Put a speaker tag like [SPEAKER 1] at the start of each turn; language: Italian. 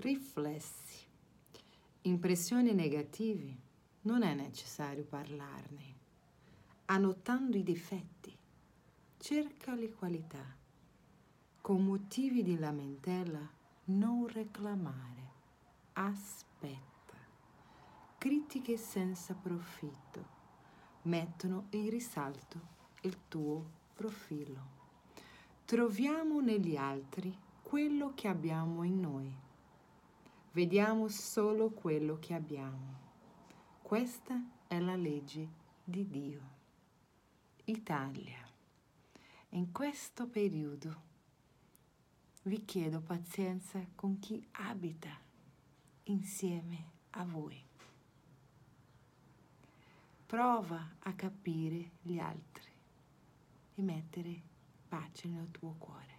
[SPEAKER 1] Riflessi. Impressioni negative non è necessario parlarne. Annotando i difetti, cerca le qualità. Con motivi di lamentela, non reclamare. Aspetta. Critiche senza profitto mettono in risalto il tuo profilo. Troviamo negli altri quello che abbiamo in noi. Vediamo solo quello che abbiamo. Questa è la legge di Dio. Italia. In questo periodo vi chiedo pazienza con chi abita insieme a voi. Prova a capire gli altri e mettere pace nel tuo cuore.